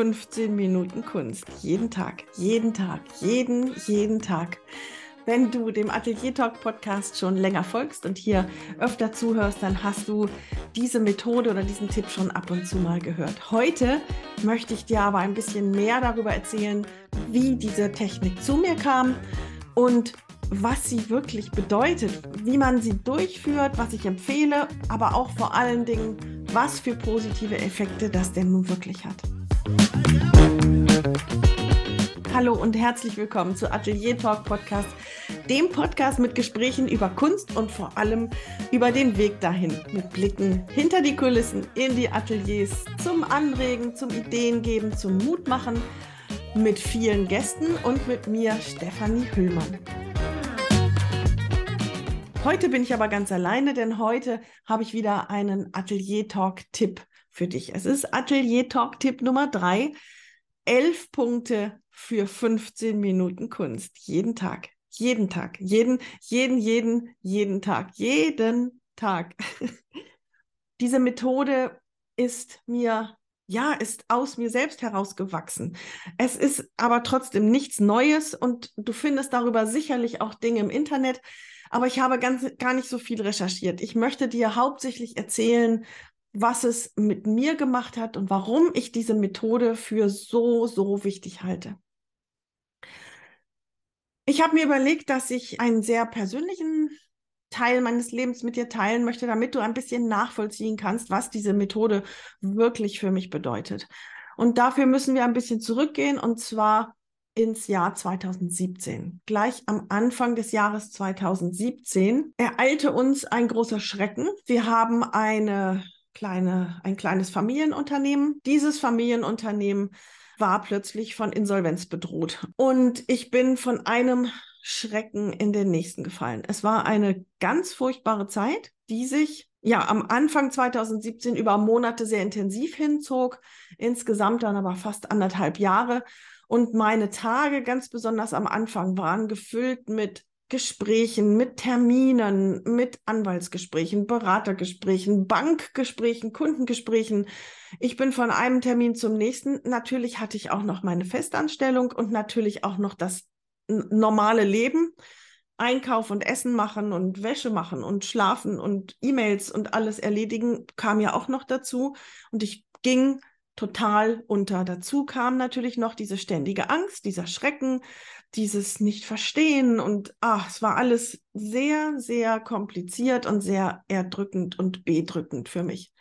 15 Minuten Kunst. Jeden Tag, jeden Tag, jeden, jeden Tag. Wenn du dem Atelier Talk Podcast schon länger folgst und hier öfter zuhörst, dann hast du diese Methode oder diesen Tipp schon ab und zu mal gehört. Heute möchte ich dir aber ein bisschen mehr darüber erzählen, wie diese Technik zu mir kam und was sie wirklich bedeutet, wie man sie durchführt, was ich empfehle, aber auch vor allen Dingen, was für positive Effekte das denn nun wirklich hat. Hallo und herzlich willkommen zu Atelier Talk Podcast, dem Podcast mit Gesprächen über Kunst und vor allem über den Weg dahin, mit Blicken hinter die Kulissen, in die Ateliers, zum Anregen, zum Ideengeben, zum Mutmachen, mit vielen Gästen und mit mir, Stefanie Hüllmann. Heute bin ich aber ganz alleine, denn heute habe ich wieder einen Atelier Talk Tipp für dich. Es ist Atelier Talk Tipp Nummer drei. Elf Punkte für 15 Minuten Kunst. Jeden Tag. Jeden Tag. Jeden, jeden, jeden, jeden Tag. Jeden Tag. Diese Methode ist mir ja, ist aus mir selbst herausgewachsen. Es ist aber trotzdem nichts Neues und du findest darüber sicherlich auch Dinge im Internet. Aber ich habe ganz, gar nicht so viel recherchiert. Ich möchte dir hauptsächlich erzählen, was es mit mir gemacht hat und warum ich diese Methode für so, so wichtig halte. Ich habe mir überlegt, dass ich einen sehr persönlichen Teil meines Lebens mit dir teilen möchte, damit du ein bisschen nachvollziehen kannst, was diese Methode wirklich für mich bedeutet. Und dafür müssen wir ein bisschen zurückgehen und zwar ins Jahr 2017. Gleich am Anfang des Jahres 2017 ereilte uns ein großer Schrecken. Wir haben eine kleine, ein kleines Familienunternehmen. Dieses Familienunternehmen war plötzlich von Insolvenz bedroht. Und ich bin von einem Schrecken in den nächsten gefallen. Es war eine ganz furchtbare Zeit, die sich ja am Anfang 2017 über Monate sehr intensiv hinzog, insgesamt dann aber fast anderthalb Jahre. Und meine Tage, ganz besonders am Anfang, waren gefüllt mit Gesprächen, mit Terminen, mit Anwaltsgesprächen, Beratergesprächen, Bankgesprächen, Kundengesprächen. Ich bin von einem Termin zum nächsten. Natürlich hatte ich auch noch meine Festanstellung und natürlich auch noch das normale Leben. Einkauf und Essen machen und Wäsche machen und schlafen und E-Mails und alles erledigen kam ja auch noch dazu. Und ich ging total unter. Dazu kam natürlich noch diese ständige Angst, dieser Schrecken, dieses Nicht-Verstehen und ach, es war alles sehr, sehr kompliziert und sehr erdrückend und bedrückend für mich.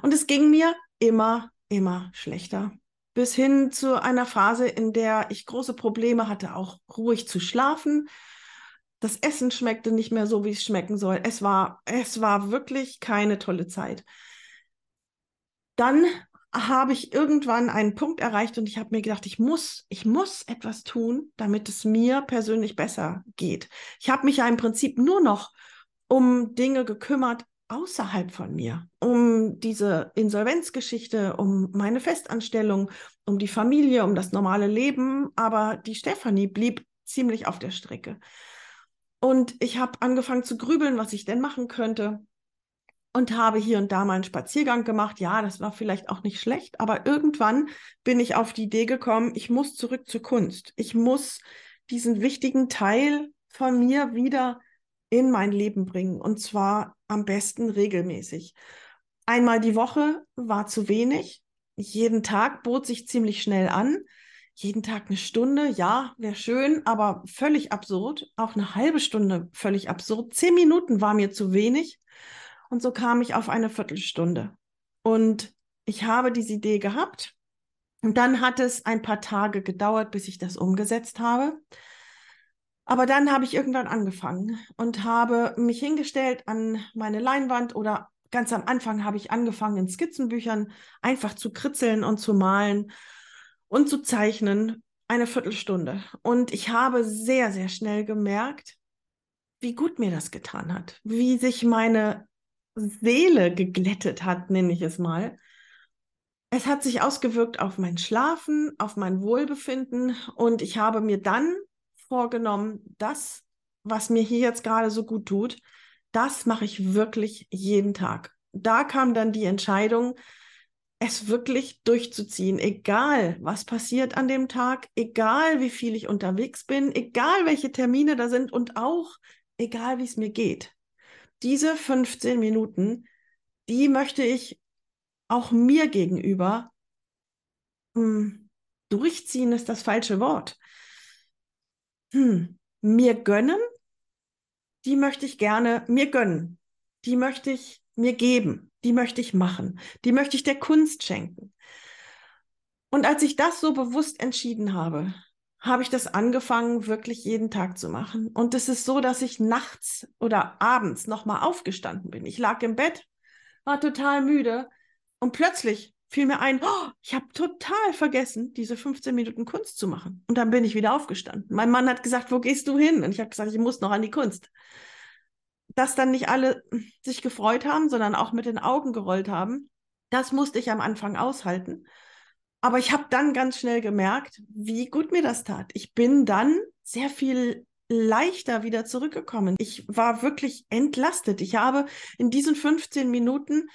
Und es ging mir immer, immer schlechter. Bis hin zu einer Phase, in der ich große Probleme hatte, auch ruhig zu schlafen. Das Essen schmeckte nicht mehr so, wie es schmecken soll. Es war, es war wirklich keine tolle Zeit. Dann habe ich irgendwann einen Punkt erreicht und ich habe mir gedacht, ich muss, ich muss etwas tun, damit es mir persönlich besser geht. Ich habe mich ja im Prinzip nur noch um Dinge gekümmert außerhalb von mir, um diese Insolvenzgeschichte, um meine Festanstellung, um die Familie, um das normale Leben, aber die Stefanie blieb ziemlich auf der Strecke. Und ich habe angefangen zu grübeln, was ich denn machen könnte und habe hier und da mal einen Spaziergang gemacht. Ja, das war vielleicht auch nicht schlecht, aber irgendwann bin ich auf die Idee gekommen, ich muss zurück zur Kunst. Ich muss diesen wichtigen Teil von mir wieder in mein Leben bringen und zwar am besten regelmäßig. Einmal die Woche war zu wenig. Jeden Tag bot sich ziemlich schnell an. Jeden Tag eine Stunde, ja, wäre schön, aber völlig absurd. Auch eine halbe Stunde völlig absurd. Zehn Minuten war mir zu wenig. Und so kam ich auf eine Viertelstunde. Und ich habe diese Idee gehabt. Und dann hat es ein paar Tage gedauert, bis ich das umgesetzt habe. Aber dann habe ich irgendwann angefangen und habe mich hingestellt an meine Leinwand oder ganz am Anfang habe ich angefangen in Skizzenbüchern einfach zu kritzeln und zu malen und zu zeichnen. Eine Viertelstunde. Und ich habe sehr, sehr schnell gemerkt, wie gut mir das getan hat, wie sich meine Seele geglättet hat, nenne ich es mal. Es hat sich ausgewirkt auf mein Schlafen, auf mein Wohlbefinden und ich habe mir dann vorgenommen, das, was mir hier jetzt gerade so gut tut, das mache ich wirklich jeden Tag. Da kam dann die Entscheidung, es wirklich durchzuziehen, egal was passiert an dem Tag, egal wie viel ich unterwegs bin, egal welche Termine da sind und auch egal wie es mir geht. Diese 15 Minuten, die möchte ich auch mir gegenüber hm, durchziehen, ist das falsche Wort. Hm, mir gönnen, die möchte ich gerne mir gönnen. Die möchte ich mir geben die möchte ich machen, die möchte ich der Kunst schenken. Und als ich das so bewusst entschieden habe, habe ich das angefangen, wirklich jeden Tag zu machen. Und es ist so, dass ich nachts oder abends nochmal aufgestanden bin. Ich lag im Bett, war total müde und plötzlich fiel mir ein, oh, ich habe total vergessen, diese 15 Minuten Kunst zu machen. Und dann bin ich wieder aufgestanden. Mein Mann hat gesagt, wo gehst du hin? Und ich habe gesagt, ich muss noch an die Kunst dass dann nicht alle sich gefreut haben, sondern auch mit den Augen gerollt haben. Das musste ich am Anfang aushalten. Aber ich habe dann ganz schnell gemerkt, wie gut mir das tat. Ich bin dann sehr viel leichter wieder zurückgekommen. Ich war wirklich entlastet. Ich habe in diesen 15 Minuten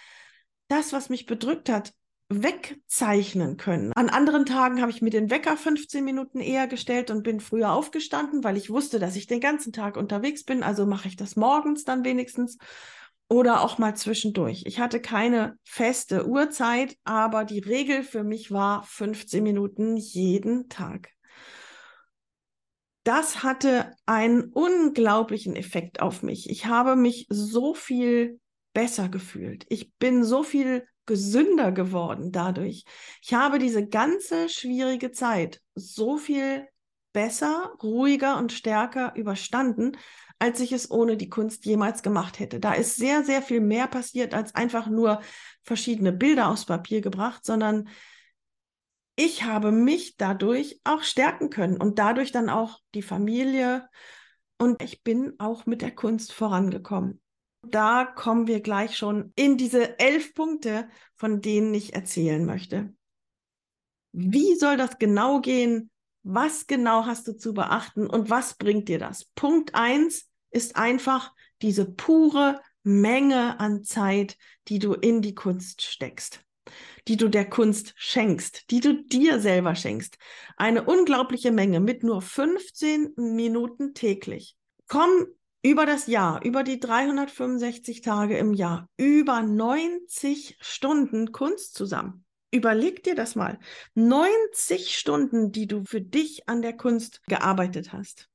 das, was mich bedrückt hat, wegzeichnen können. An anderen Tagen habe ich mir den Wecker 15 Minuten eher gestellt und bin früher aufgestanden, weil ich wusste, dass ich den ganzen Tag unterwegs bin. Also mache ich das morgens dann wenigstens oder auch mal zwischendurch. Ich hatte keine feste Uhrzeit, aber die Regel für mich war 15 Minuten jeden Tag. Das hatte einen unglaublichen Effekt auf mich. Ich habe mich so viel besser gefühlt. Ich bin so viel gesünder geworden dadurch. Ich habe diese ganze schwierige Zeit so viel besser, ruhiger und stärker überstanden, als ich es ohne die Kunst jemals gemacht hätte. Da ist sehr, sehr viel mehr passiert, als einfach nur verschiedene Bilder aufs Papier gebracht, sondern ich habe mich dadurch auch stärken können und dadurch dann auch die Familie. Und ich bin auch mit der Kunst vorangekommen da kommen wir gleich schon in diese elf Punkte, von denen ich erzählen möchte. Wie soll das genau gehen? Was genau hast du zu beachten und was bringt dir das? Punkt eins ist einfach diese pure Menge an Zeit, die du in die Kunst steckst, die du der Kunst schenkst, die du dir selber schenkst. Eine unglaubliche Menge mit nur 15 Minuten täglich. Komm über das Jahr, über die 365 Tage im Jahr, über 90 Stunden Kunst zusammen. Überleg dir das mal. 90 Stunden, die du für dich an der Kunst gearbeitet hast.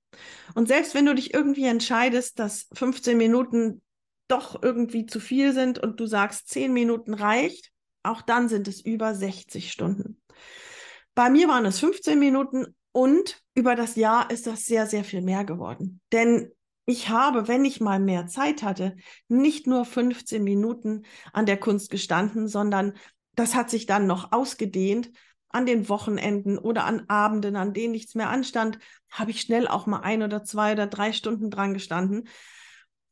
Und selbst wenn du dich irgendwie entscheidest, dass 15 Minuten doch irgendwie zu viel sind und du sagst, 10 Minuten reicht, auch dann sind es über 60 Stunden. Bei mir waren es 15 Minuten und über das Jahr ist das sehr, sehr viel mehr geworden. Denn ich habe, wenn ich mal mehr Zeit hatte, nicht nur 15 Minuten an der Kunst gestanden, sondern das hat sich dann noch ausgedehnt. An den Wochenenden oder an Abenden, an denen nichts mehr anstand, habe ich schnell auch mal ein oder zwei oder drei Stunden dran gestanden.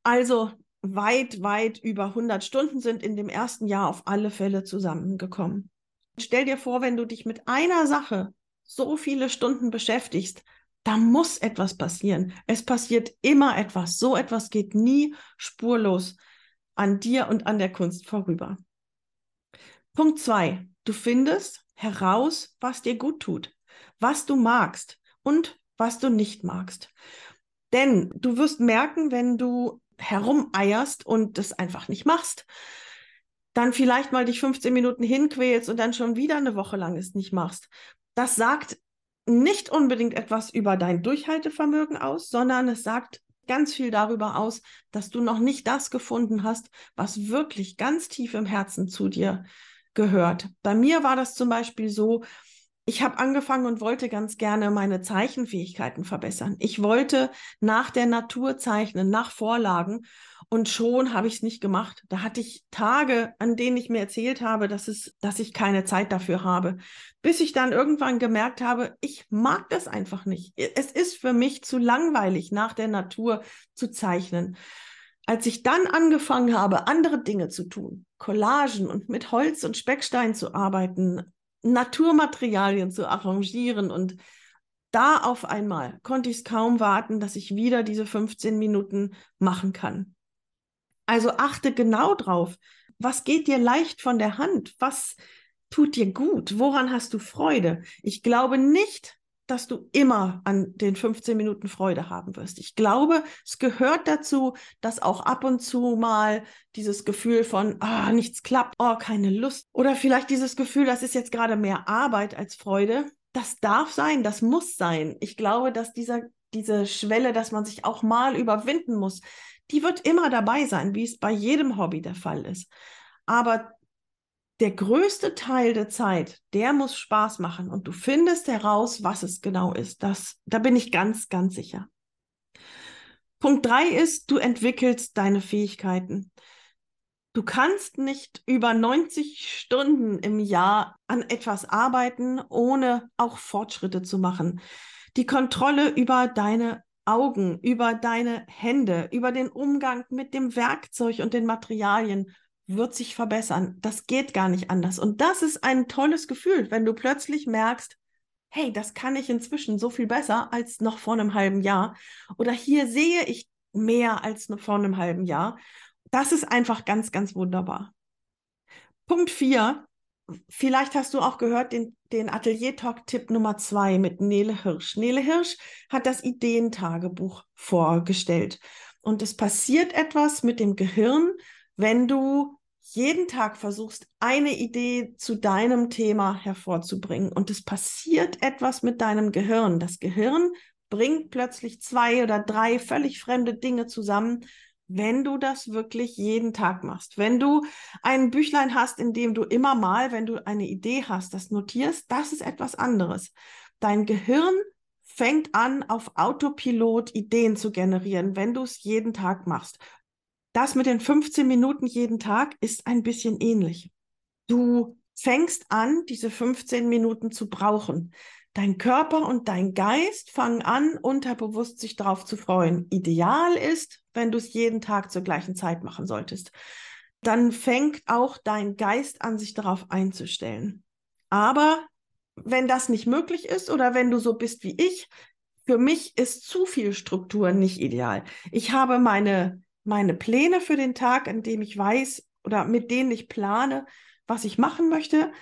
Also weit, weit über 100 Stunden sind in dem ersten Jahr auf alle Fälle zusammengekommen. Stell dir vor, wenn du dich mit einer Sache so viele Stunden beschäftigst, da muss etwas passieren. Es passiert immer etwas. So etwas geht nie spurlos an dir und an der Kunst vorüber. Punkt zwei. Du findest heraus, was dir gut tut, was du magst und was du nicht magst. Denn du wirst merken, wenn du herumeierst und das einfach nicht machst, dann vielleicht mal dich 15 Minuten hinquälst und dann schon wieder eine Woche lang es nicht machst. Das sagt nicht unbedingt etwas über dein Durchhaltevermögen aus, sondern es sagt ganz viel darüber aus, dass du noch nicht das gefunden hast, was wirklich ganz tief im Herzen zu dir gehört. Bei mir war das zum Beispiel so, ich habe angefangen und wollte ganz gerne meine Zeichenfähigkeiten verbessern. Ich wollte nach der Natur zeichnen, nach Vorlagen. Und schon habe ich es nicht gemacht. Da hatte ich Tage, an denen ich mir erzählt habe, dass, es, dass ich keine Zeit dafür habe. Bis ich dann irgendwann gemerkt habe, ich mag das einfach nicht. Es ist für mich zu langweilig, nach der Natur zu zeichnen. Als ich dann angefangen habe, andere Dinge zu tun, Collagen und mit Holz und Speckstein zu arbeiten, Naturmaterialien zu arrangieren und da auf einmal konnte ich es kaum warten, dass ich wieder diese 15 Minuten machen kann. Also achte genau drauf, was geht dir leicht von der Hand? Was tut dir gut? Woran hast du Freude? Ich glaube nicht, dass du immer an den 15 Minuten Freude haben wirst. Ich glaube, es gehört dazu, dass auch ab und zu mal dieses Gefühl von, ah, nichts klappt, oh, keine Lust. Oder vielleicht dieses Gefühl, das ist jetzt gerade mehr Arbeit als Freude. Das darf sein, das muss sein. Ich glaube, dass dieser, diese Schwelle, dass man sich auch mal überwinden muss, die wird immer dabei sein, wie es bei jedem Hobby der Fall ist. Aber der größte Teil der Zeit, der muss Spaß machen und du findest heraus, was es genau ist. Das, da bin ich ganz, ganz sicher. Punkt drei ist, du entwickelst deine Fähigkeiten. Du kannst nicht über 90 Stunden im Jahr an etwas arbeiten, ohne auch Fortschritte zu machen. Die Kontrolle über deine Augen, über deine Hände, über den Umgang mit dem Werkzeug und den Materialien wird sich verbessern. Das geht gar nicht anders. Und das ist ein tolles Gefühl, wenn du plötzlich merkst, hey, das kann ich inzwischen so viel besser als noch vor einem halben Jahr. Oder hier sehe ich mehr als noch vor einem halben Jahr. Das ist einfach ganz, ganz wunderbar. Punkt vier. Vielleicht hast du auch gehört den, den Atelier-Talk-Tipp Nummer zwei mit Nele Hirsch. Nele Hirsch hat das Ideentagebuch vorgestellt. Und es passiert etwas mit dem Gehirn, wenn du jeden Tag versuchst, eine Idee zu deinem Thema hervorzubringen und es passiert etwas mit deinem Gehirn. Das Gehirn bringt plötzlich zwei oder drei völlig fremde Dinge zusammen, wenn du das wirklich jeden Tag machst. Wenn du ein Büchlein hast, in dem du immer mal, wenn du eine Idee hast, das notierst, das ist etwas anderes. Dein Gehirn fängt an, auf Autopilot Ideen zu generieren, wenn du es jeden Tag machst das mit den 15 Minuten jeden Tag ist ein bisschen ähnlich. Du fängst an, diese 15 Minuten zu brauchen. Dein Körper und dein Geist fangen an, unterbewusst sich darauf zu freuen. Ideal ist, wenn du es jeden Tag zur gleichen Zeit machen solltest. Dann fängt auch dein Geist an, sich darauf einzustellen. Aber wenn das nicht möglich ist oder wenn du so bist wie ich, für mich ist zu viel Struktur nicht ideal. Ich habe meine meine Pläne für den Tag, an dem ich weiß oder mit denen ich plane, was ich machen möchte,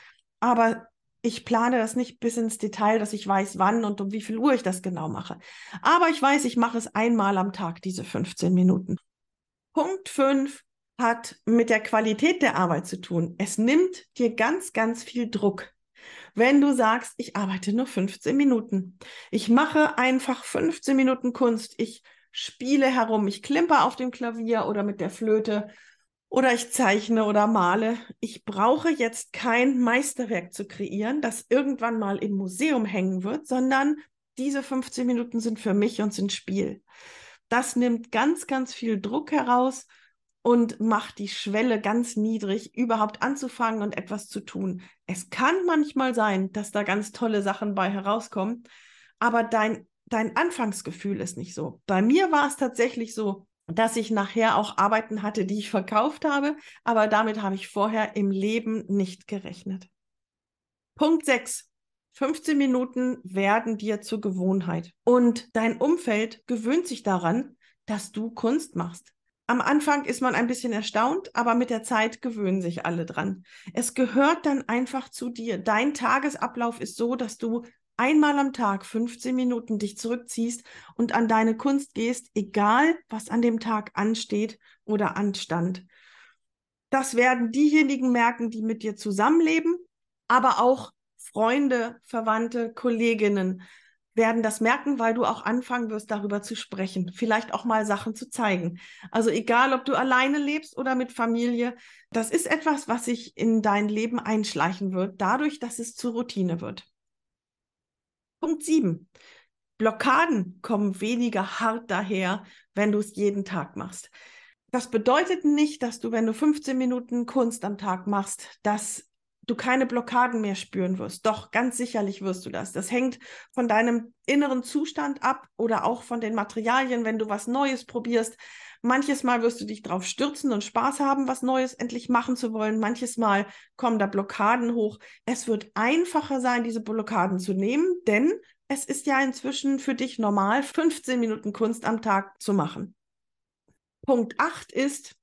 aber ich plane das nicht bis ins Detail, dass ich weiß, wann und um wie viel Uhr ich das genau mache. Aber ich weiß, ich mache es einmal am Tag, diese 15 Minuten. Punkt 5 hat mit der Qualität der Arbeit zu tun. Es nimmt dir ganz, ganz viel Druck. Wenn du sagst, ich arbeite nur 15 Minuten. Ich mache einfach 15 Minuten Kunst. Ich spiele herum, ich klimper auf dem Klavier oder mit der Flöte oder ich zeichne oder male. Ich brauche jetzt kein Meisterwerk zu kreieren, das irgendwann mal im Museum hängen wird, sondern diese 15 Minuten sind für mich und sind Spiel. Das nimmt ganz, ganz viel Druck heraus und macht die Schwelle ganz niedrig, überhaupt anzufangen und etwas zu tun. Es kann manchmal sein, dass da ganz tolle Sachen bei herauskommen, aber dein dein Anfangsgefühl ist nicht so. Bei mir war es tatsächlich so, dass ich nachher auch Arbeiten hatte, die ich verkauft habe, aber damit habe ich vorher im Leben nicht gerechnet. Punkt 6. 15 Minuten werden dir zur Gewohnheit und dein Umfeld gewöhnt sich daran, dass du Kunst machst. Am Anfang ist man ein bisschen erstaunt, aber mit der Zeit gewöhnen sich alle dran. Es gehört dann einfach zu dir. Dein Tagesablauf ist so, dass du einmal am Tag 15 Minuten dich zurückziehst und an deine Kunst gehst, egal was an dem Tag ansteht oder anstand. Das werden diejenigen merken, die mit dir zusammenleben, aber auch Freunde, Verwandte, Kolleginnen werden das merken, weil du auch anfangen wirst, darüber zu sprechen, vielleicht auch mal Sachen zu zeigen. Also egal, ob du alleine lebst oder mit Familie, das ist etwas, was sich in dein Leben einschleichen wird, dadurch, dass es zur Routine wird. Punkt 7. Blockaden kommen weniger hart daher, wenn du es jeden Tag machst. Das bedeutet nicht, dass du, wenn du 15 Minuten Kunst am Tag machst, dass du keine Blockaden mehr spüren wirst. Doch, ganz sicherlich wirst du das. Das hängt von deinem inneren Zustand ab oder auch von den Materialien, wenn du was Neues probierst. Manches Mal wirst du dich drauf stürzen und Spaß haben, was Neues endlich machen zu wollen. Manches Mal kommen da Blockaden hoch. Es wird einfacher sein, diese Blockaden zu nehmen, denn es ist ja inzwischen für dich normal, 15 Minuten Kunst am Tag zu machen. Punkt 8 ist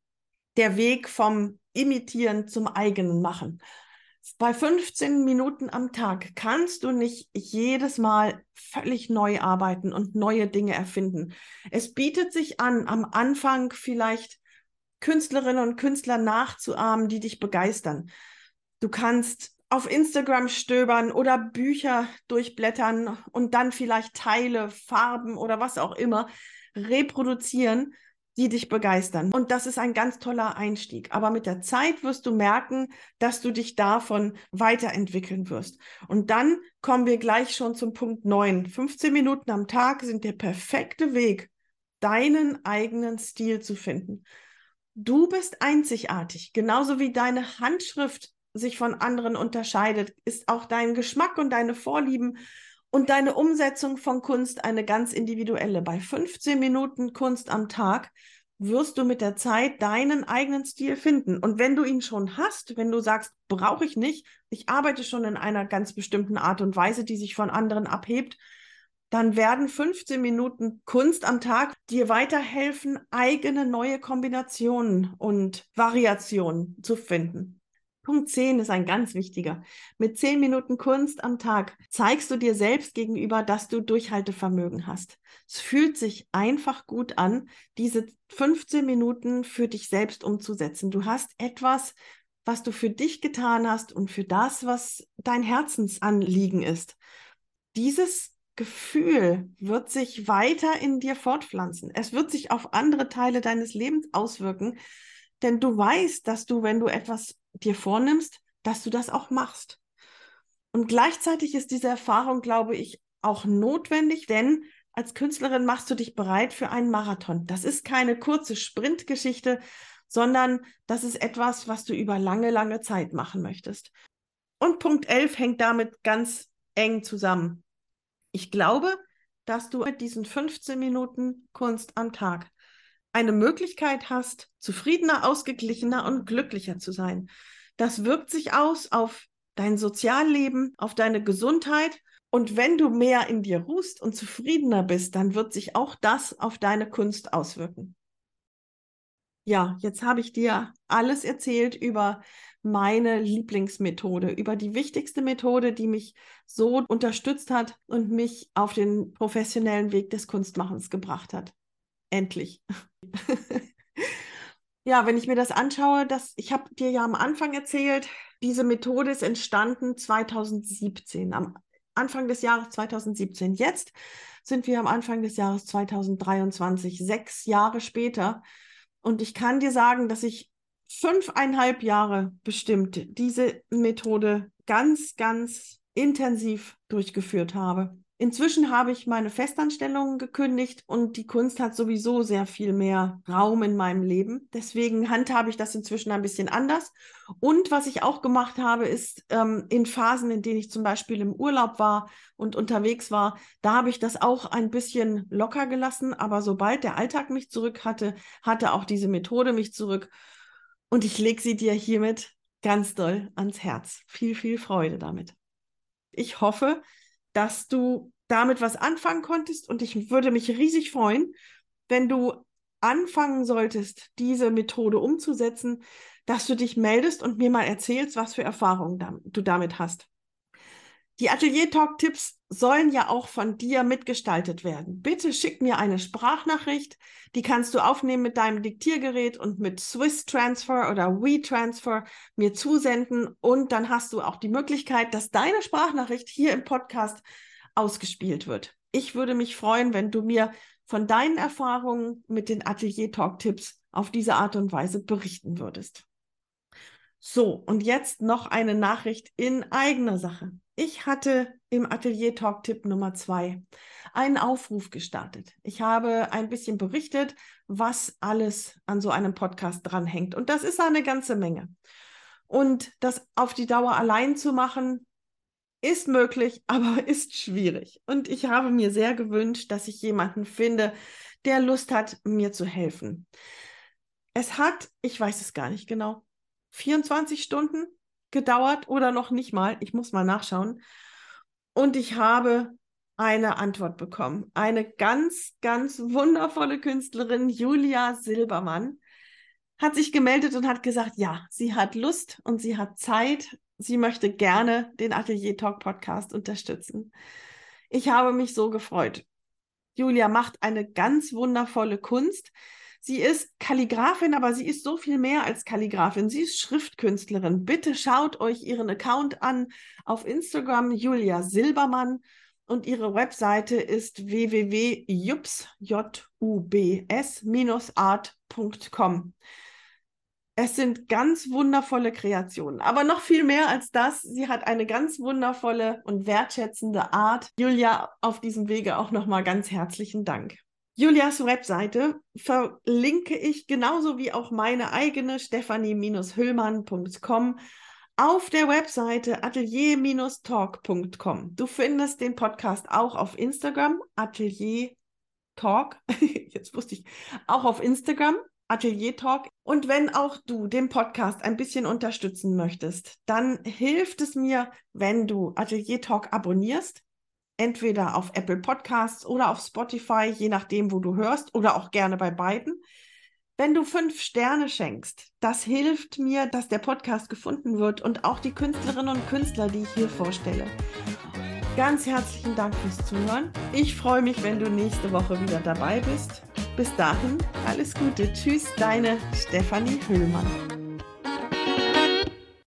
der Weg vom Imitieren zum eigenen Machen. Bei 15 Minuten am Tag kannst du nicht jedes Mal völlig neu arbeiten und neue Dinge erfinden. Es bietet sich an, am Anfang vielleicht Künstlerinnen und Künstler nachzuahmen, die dich begeistern. Du kannst auf Instagram stöbern oder Bücher durchblättern und dann vielleicht Teile, Farben oder was auch immer reproduzieren die dich begeistern. Und das ist ein ganz toller Einstieg. Aber mit der Zeit wirst du merken, dass du dich davon weiterentwickeln wirst. Und dann kommen wir gleich schon zum Punkt 9. 15 Minuten am Tag sind der perfekte Weg, deinen eigenen Stil zu finden. Du bist einzigartig, genauso wie deine Handschrift sich von anderen unterscheidet, ist auch dein Geschmack und deine Vorlieben und deine Umsetzung von Kunst eine ganz individuelle. Bei 15 Minuten Kunst am Tag wirst du mit der Zeit deinen eigenen Stil finden. Und wenn du ihn schon hast, wenn du sagst, brauche ich nicht, ich arbeite schon in einer ganz bestimmten Art und Weise, die sich von anderen abhebt, dann werden 15 Minuten Kunst am Tag dir weiterhelfen, eigene neue Kombinationen und Variationen zu finden. Punkt 10 ist ein ganz wichtiger. Mit 10 Minuten Kunst am Tag zeigst du dir selbst gegenüber, dass du Durchhaltevermögen hast. Es fühlt sich einfach gut an, diese 15 Minuten für dich selbst umzusetzen. Du hast etwas, was du für dich getan hast und für das, was dein Herzensanliegen ist. Dieses Gefühl wird sich weiter in dir fortpflanzen. Es wird sich auf andere Teile deines Lebens auswirken, denn du weißt, dass du, wenn du etwas dir vornimmst, dass du das auch machst. Und gleichzeitig ist diese Erfahrung, glaube ich, auch notwendig, denn als Künstlerin machst du dich bereit für einen Marathon. Das ist keine kurze Sprintgeschichte, sondern das ist etwas, was du über lange, lange Zeit machen möchtest. Und Punkt 11 hängt damit ganz eng zusammen. Ich glaube, dass du mit diesen 15 Minuten Kunst am Tag eine Möglichkeit hast, zufriedener, ausgeglichener und glücklicher zu sein. Das wirkt sich aus auf dein Sozialleben, auf deine Gesundheit. Und wenn du mehr in dir ruhst und zufriedener bist, dann wird sich auch das auf deine Kunst auswirken. Ja, jetzt habe ich dir alles erzählt über meine Lieblingsmethode, über die wichtigste Methode, die mich so unterstützt hat und mich auf den professionellen Weg des Kunstmachens gebracht hat. Endlich. ja, wenn ich mir das anschaue, das, ich habe dir ja am Anfang erzählt, diese Methode ist entstanden 2017, am Anfang des Jahres 2017. Jetzt sind wir am Anfang des Jahres 2023, sechs Jahre später. Und ich kann dir sagen, dass ich fünfeinhalb Jahre bestimmt diese Methode ganz, ganz intensiv durchgeführt habe. Inzwischen habe ich meine Festanstellung gekündigt und die Kunst hat sowieso sehr viel mehr Raum in meinem Leben. Deswegen handhabe ich das inzwischen ein bisschen anders. Und was ich auch gemacht habe, ist ähm, in Phasen, in denen ich zum Beispiel im Urlaub war und unterwegs war, da habe ich das auch ein bisschen locker gelassen. Aber sobald der Alltag mich zurück hatte, hatte auch diese Methode mich zurück. Und ich lege sie dir hiermit ganz doll ans Herz. Viel, viel Freude damit. Ich hoffe, dass du damit was anfangen konntest und ich würde mich riesig freuen, wenn du anfangen solltest, diese Methode umzusetzen, dass du dich meldest und mir mal erzählst, was für Erfahrungen du damit hast. Die Atelier Talk Tipps sollen ja auch von dir mitgestaltet werden. Bitte schick mir eine Sprachnachricht, die kannst du aufnehmen mit deinem Diktiergerät und mit Swiss Transfer oder WeTransfer mir zusenden und dann hast du auch die Möglichkeit, dass deine Sprachnachricht hier im Podcast ausgespielt wird. Ich würde mich freuen, wenn du mir von deinen Erfahrungen mit den Atelier Talk Tipps auf diese Art und Weise berichten würdest. So, und jetzt noch eine Nachricht in eigener Sache. Ich hatte im Atelier Talk Tipp Nummer zwei einen Aufruf gestartet. Ich habe ein bisschen berichtet, was alles an so einem Podcast dranhängt. Und das ist eine ganze Menge. Und das auf die Dauer allein zu machen, ist möglich, aber ist schwierig. Und ich habe mir sehr gewünscht, dass ich jemanden finde, der Lust hat, mir zu helfen. Es hat, ich weiß es gar nicht genau, 24 Stunden gedauert oder noch nicht mal. Ich muss mal nachschauen. Und ich habe eine Antwort bekommen. Eine ganz, ganz wundervolle Künstlerin, Julia Silbermann, hat sich gemeldet und hat gesagt, ja, sie hat Lust und sie hat Zeit sie möchte gerne den Atelier Talk Podcast unterstützen. Ich habe mich so gefreut. Julia macht eine ganz wundervolle Kunst. Sie ist Kalligrafin, aber sie ist so viel mehr als Kalligrafin. Sie ist Schriftkünstlerin. Bitte schaut euch ihren Account an auf Instagram, Julia Silbermann. Und ihre Webseite ist www.jubs-art.com. Es sind ganz wundervolle Kreationen, aber noch viel mehr als das. Sie hat eine ganz wundervolle und wertschätzende Art. Julia, auf diesem Wege auch nochmal ganz herzlichen Dank. Julias Webseite verlinke ich genauso wie auch meine eigene stephanie-hüllmann.com auf der Webseite atelier-talk.com. Du findest den Podcast auch auf Instagram, Atelier Talk. Jetzt wusste ich, auch auf Instagram, Atelier Talk. Und wenn auch du den Podcast ein bisschen unterstützen möchtest, dann hilft es mir, wenn du Atelier Talk abonnierst. Entweder auf Apple Podcasts oder auf Spotify, je nachdem, wo du hörst, oder auch gerne bei beiden. Wenn du fünf Sterne schenkst, das hilft mir, dass der Podcast gefunden wird und auch die Künstlerinnen und Künstler, die ich hier vorstelle. Ganz herzlichen Dank fürs Zuhören. Ich freue mich, wenn du nächste Woche wieder dabei bist. Bis dahin, alles Gute. Tschüss, deine Stefanie Hüllmann.